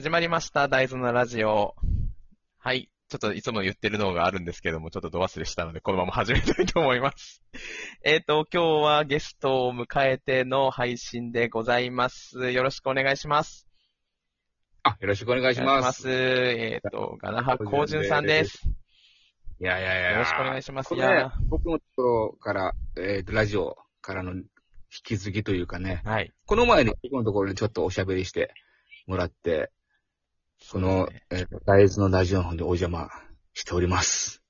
始まりました、大豆のラジオ。はい。ちょっといつも言ってるのがあるんですけども、ちょっとど忘れしたので、このまま始めたいと思います。えっと、今日はゲストを迎えての配信でございます。よろしくお願いします。あ、よろしくお願いしお願いします。えっと、ガナハコウジュンさんです。いやいやいや。よろしくお願いします。いや、僕のところから、えっ、と、ラジオからの引き継ぎというかね、はい。この前に僕のところにちょっとおしゃべりしてもらって、この、えっ、と、大豆のラジオの方でお邪魔しております。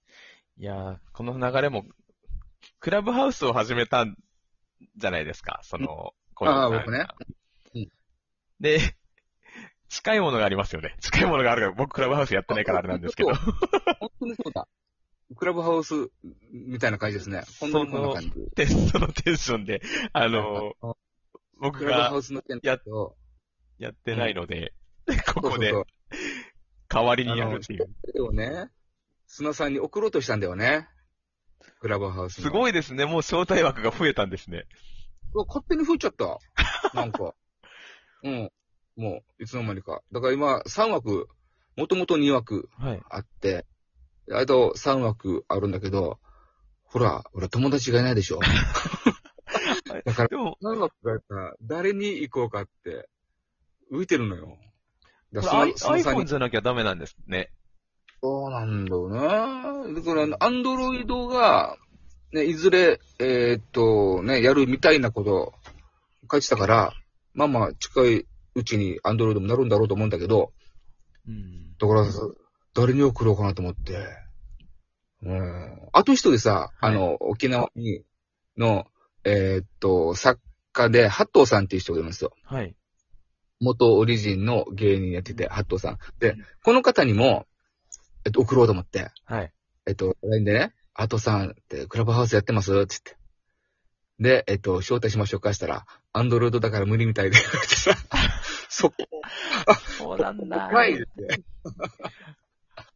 いやーこの流れも、クラブハウスを始めたんじゃないですか、その、コウジュンさんがあー僕ねうんで、近いものがありますよね。近いものがあるから、僕クラブハウスやってないからあれなんですけど。本当にそうだ。クラブハウスみたいな感じですね。本当にこんな感じ。テスト のテンションで、あの、僕クラブハがウスの件やと、やってないので、ここでそうそう代わりにやるっていう。ね、砂さんに送ろうとしたんだよね。クラブハウスの。すごいですね。もう招待枠が増えたんですね。うわ勝手に増えちゃった。なんか。うん。もう、いつの間にか。だから今、3枠、もともと2枠はい。あって、あと3枠あるんだけど、ほら、俺友達がいないでしょ。だから、でも、3枠がさ、誰に行こうかって、浮いてるのよ。だからその iPhone じゃなきゃダメなんですね。そうなんだよね。だから、アンドロイドが、ね、いずれ、えーっと、ね、やるみたいなこと書いてたから、まあまあ、近いうちにアンドロイドもなるんだろうと思うんだけど、うん。だからさ、誰に送ろうかなと思って。うん。あと一人さ、はいあの、沖縄に、の、えーっと、作家で、ハットーさんっていう人がいるんですよ。はい。元オリジンの芸人やってて、ハットーさん。でうん、この方にも、えっと、送ろうと思って。はい。えっと、LINE でね、アートさんってクラブハウスやってます？って言って。で、えっと、招待しましょうかしたら、アンドロイドだから無理みたいで、そこ、そうなんだ。はいって。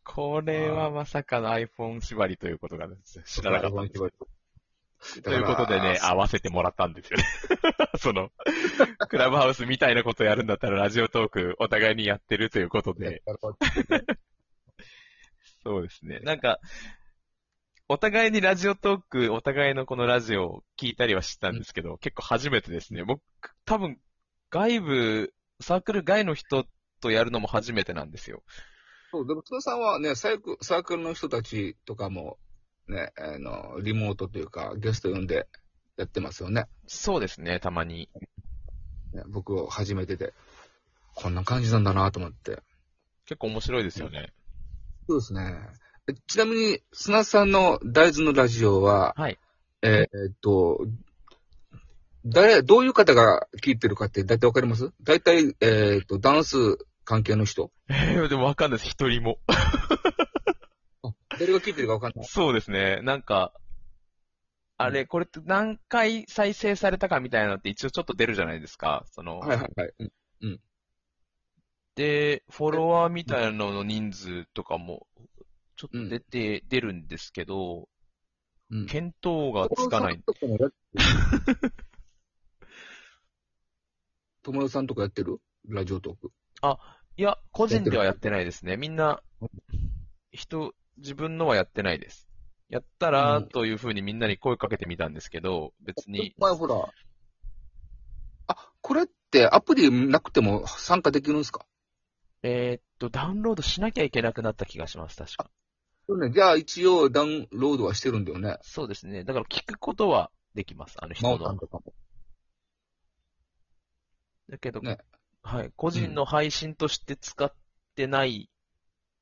これはまさかの iPhone 縛りということが知らなかったんです。ということでね、合わせてもらったんですよね。その、クラブハウスみたいなことやるんだったらラジオトークお互いにやってるということで、そうですね。なんか、お互いにラジオトーク、お互いのこのラジオを聞いたりはしたんですけど、結構初めてですね。僕、多分、外部、サークル外の人とやるのも初めてなんですよ。そう、でも、津田さんはね、サークルの人たちとかも、ね、あの、リモートというか、ゲスト呼んでやってますよね。そうですね、たまに。ね僕を初めてで。こんな感じなんだなと思って。結構面白いですよね。そうですね。えちなみに、砂さんの大豆のラジオは、はい。えーっと、誰、どういう方が聞いてるかって大体わかります？大体、えーっと、ダンス関係の人えー、でもわかんないです、一人も。誰が聞いてるかわかんない。そうですね、なんか、あれ、これって何回再生されたかみたいなのって一応ちょっと出るじゃないですか。その、はいはいはい。うんで、フォロワーみたいなのの人数とかも、ちょっと出て、出るんですけど、うん。見当がつかない。友達さんとかやってる？ラジオトーク。いや、個人ではやってないですね。みんな、人、自分のはやってないです。やったら、うんというふうにみんなに声かけてみたんですけど、別に、前ほら。あ、これってアプリなくても参加できるんですか？えーっと、ダウンロードしなきゃいけなくなった気がします、確か。そうね。じゃあ一応ダウンロードはしてるんだよね。そうですね。だから聞くことはできます、あの人の。真央さんとかも。だけど、ねはい、個人の配信として使ってないっ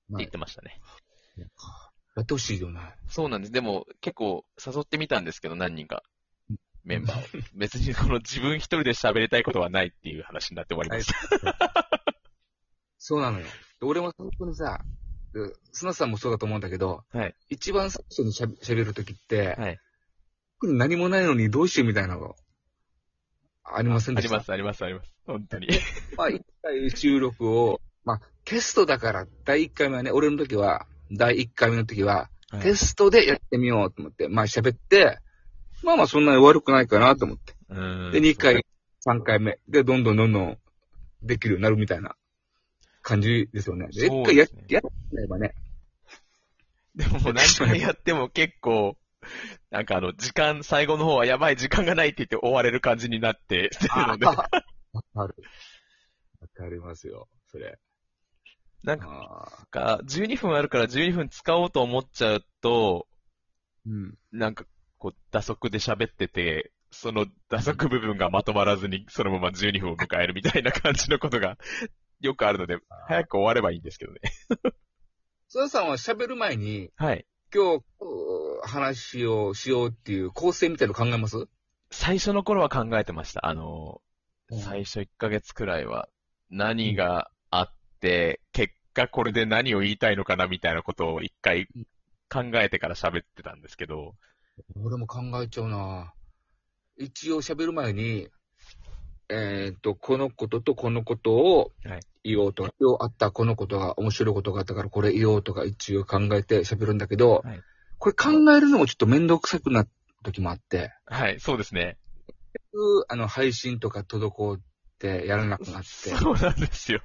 てはい言ってましたね。やってほしいよね。そうなんです。でも、結構誘ってみたんですけど、何人かうん。メンバーを。別にこの自分一人で喋りたいことはないっていう話になって終わりました。そうなのよ。で俺も本当にさ、で砂さんもそうだと思うんだけど、はい。一番最初にしゃべ喋るときって、はい。特に何もないのにどうしようみたいなのありませんでした？あります、あります、あります。本当に。まあ、一回収録を、まあ、テストだから、第一回目はね、俺の時は、第一回目の時は、はいテストでやってみようと思って、まあ喋って、まあまあそんなに悪くないかなと思って。で、二回、三回目。で、どんどんどんどんできるようになるみたいな。感じですよね。でそう一回やね、やればね。でも何回やっても結構、なんかあの、時間、最後の方はやばい時間がないって言って追われる感じになって、るので、わかる。わかりますよ、それ。なんか、あーか12分あるから12分使おうと思っちゃうと、うん。なんか、こう、打足で喋ってて、その打足部分がまとまらずに、そのまま12分を迎えるみたいな感じのことがよくあるので、早く終わればいいんですけどね。須田さんは喋る前に、はい。今日、話をしようっていう構成みたいなの考えます？最初の頃は考えてました。あの、うん最初1ヶ月くらいは、何があって、結果これで何を言いたいのかなみたいなことを一回考えてから喋ってたんですけど、俺も考えちゃうな。一応喋る前に、えっ、と、このこととこのことをはい。言おうと。か、今日あったこのことが面白いことがあったからこれ言おうとか一応考えて喋るんだけど、はい。これ考えるのもちょっとめんどくさくなった時もあって、はい、そうですね。あの、配信とか滞ってやらなくなって、そうなんですよ。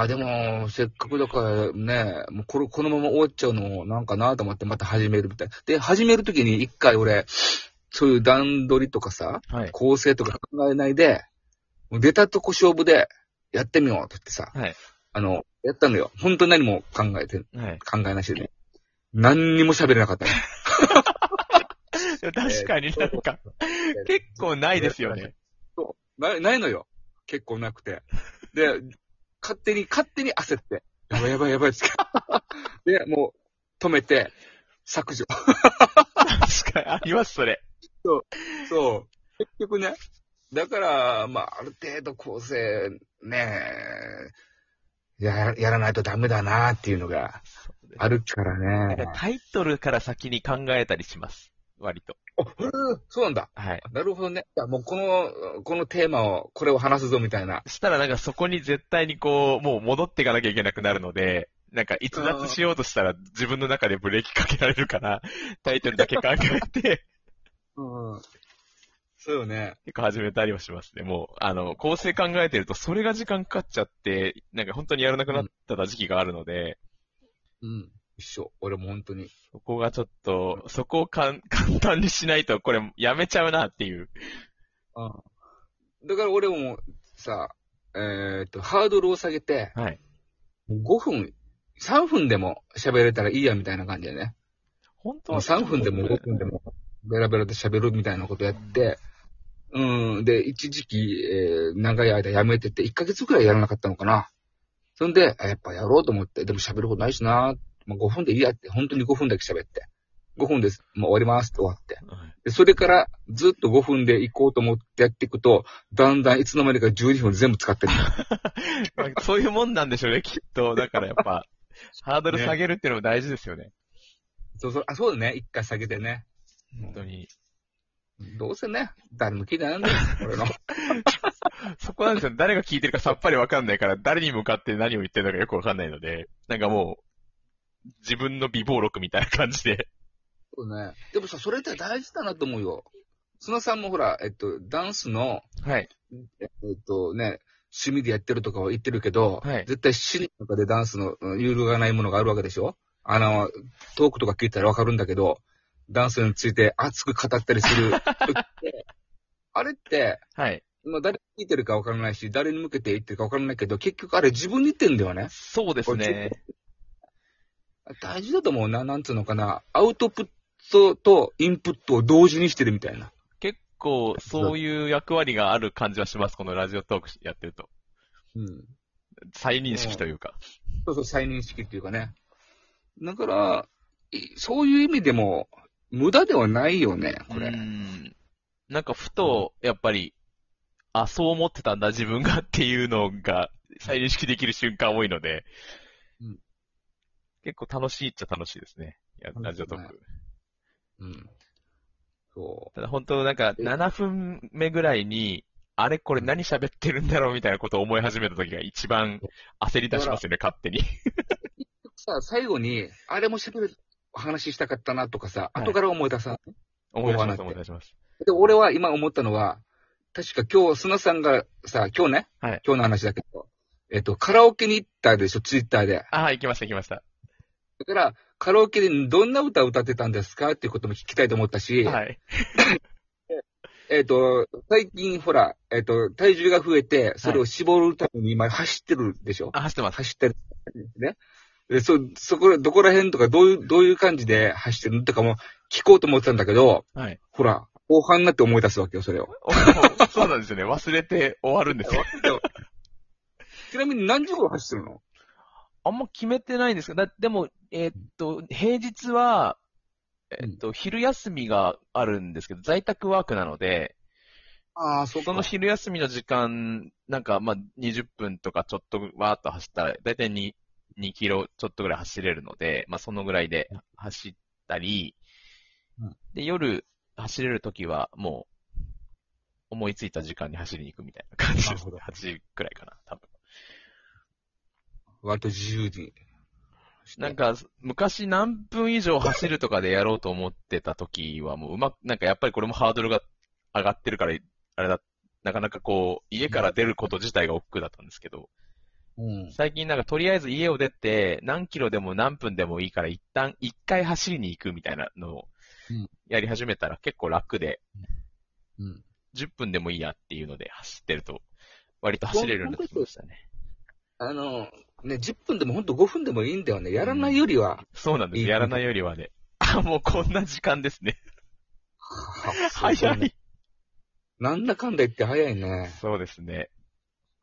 あ、でも、せっかくだからね、もうこれ、このまま終わっちゃうのもなんかなと思ってまた始めるみたい。で、始めるときに一回俺、そういう段取りとかさ、はい。構成とか考えないで、もう出たとこ勝負でやってみようって言ってさ、はい。あの、やったのよ。本当に何も考えて、はい。考えなしでね。何にも喋れなかったの。で も確かになんか、結構ないですよね。そうなないのよ。結構なくて。で、勝手に、勝手に焦って。やばいやばいやばいっつって。で、もう、止めて、削除。確かに、あります、それ。そう。結局ね。だから、まあ、ある程度構成、ねや、やらないとダメだなっていうのがあるからね。タイトルから先に考えたりします。割と。あ、へえそうなんだ。はい。なるほどね。いやもうこの、このテーマを、これを話すぞみたいな。したらなんかそこに絶対にこう、もう戻っていかなきゃいけなくなるので、なんか逸脱しようとしたら自分の中でブレーキかけられるから、タイトルだけ考えて、うん。そうよね。結構始めたりはしますね。もう、あの、構成考えてるとそれが時間かかっちゃって、なんか本当にやらなくなった時期があるので、うん。一緒。俺も本当に。そこがちょっと、そこをかん 簡単にしないとこれやめちゃうなっていう。うん。だから俺もさ、えっ、と、ハードルを下げて、はい。5分、3分でも喋れたらいいやみたいな感じでね。本当は3分でも5分でもベラベラで喋るみたいなことやって、うん、で、一時期、えー長い間やめてて、1ヶ月くらいやらなかったのかな。そんで、あやっぱやろうと思って、でも喋ることないしな、まあ、5分でいいやって、本当に5分だけ喋って。5分です。もう終わりますって終わって。はいで、それからずっと5分で行こうと思ってやっていくと、だんだんいつの間にか12分全部使ってる。まあそういうもんなんでしょうね、きっと。だからやっぱ、ハードル下げるっていうのも大事ですよね。そうそう、あ、そうだね。一回下げてね。本当に。どうせね、誰も聞いてないんだよ、俺の。そこなんですよ。誰が聞いてるかさっぱりわかんないから、誰に向かって何を言ってるのかよくわかんないので、なんかもう、自分の美貌録みたいな感じで。そうね。でもさ、それって大事だなと思うよ。砂さんもほら、えっと、ダンスの、はい。えっとね、趣味でやってるとかは言ってるけど、はい絶対死ぬとかでダンスのうん揺るがないものがあるわけでしょ？あの、トークとか聞いたらわかるんだけど、ダンスについて熱く語ったりする時って。あれって、はい。まあ、誰に聞いてるかわからないし、誰に向けて言ってるかわからないけど、結局あれ自分に言ってんだよね。そうですね。大事だと思うな。なんつうのかな。アウトプットとインプットを同時にしてるみたいな。結構、そういう役割がある感じはします。このラジオトークやってると。うん。再認識というか。そうそう、再認識っていうかね。だから、いそういう意味でも、無駄ではないよね、これ。うん。なんかふと、やっぱり、あ、そう思ってたんだ、自分がっていうのが再認識できる瞬間多いので、うん結構楽しいっちゃ楽しいですね。いやラジオトーク。うん。そただ本当なんかえ7分目ぐらいに、あれこれ何喋ってるんだろうみたいなことを思い始めた時が一番焦り出しますよね、勝手に。う。さ、最後に、あれも喋る話したかったなとかさ、はい後から思い出さ、思い出します、思い出します。で、俺は今思ったのは、確か今日、砂さんがさ、今日ね、はい今日の話だけど、えっと、カラオケに行ったでしょ、ツイッターで。ああ、行きました行きました。だから、カラオケでどんな歌を歌ってたんですかっていうことも聞きたいと思ったし、はい。えっ、と、最近ほら、えっ、と、体重が増えて、それを絞るために今走ってるでしょ、あ、走ってます。走ってるね。で、そ、そこ、どこら辺とか、どういう、どういう感じで走ってるのとかも聞こうと思ってたんだけど、はい。ほら、後半になって思い出すわけよ、それを。おそうなんですよね。忘れて終わるんですよ。ちなみに何時頃走ってるの？あんま決めてないんですけど、だでも、えーっと、平日は、えーっと、昼休みがあるんですけど、在宅ワークなので、ああ、そその昼休みの時間、なんか、まあ、20分とかちょっとわーっと走ったら、だいたい2、2キロちょっとぐらい走れるので、まあ、そのぐらいで走ったりうん、で、夜走れるときは、もう、思いついた時間に走りに行くみたいな感じです。なるほど。8時くらいかな、多分。割と自由に。なんか、昔何分以上走るとかでやろうと思ってた時はもううまく、なんかやっぱりこれもハードルが上がってるから、あれだ、なかなかこう、家から出ること自体が億劫だったんですけど、うん。最近なんかとりあえず家を出て、何キロでも何分でもいいから一旦一回走りに行くみたいなのをうんやり始めたら結構楽で、うん。10分でもいいやっていうので走ってると、割と走れるようになってきましたね。あの、ね、10分でもほんと5分でもいいんだよね。やらないよりは。そうなんです。やらないよりはね。あ、もうこんな時間ですね。早い。なんだかんだ言って早いね。そうですね。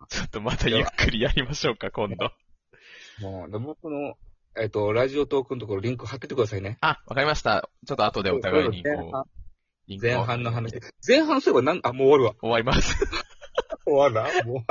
ちょっとまたゆっくりやりましょうか、今度。もう、で僕の、えっ、と、ラジオトークのところリンク貼っててくださいね。あ、わかりました。ちょっと後でお互いにこう、前半の話。前半そういえばなん、あ、もう終わるわ。終わります。終わるな。もう、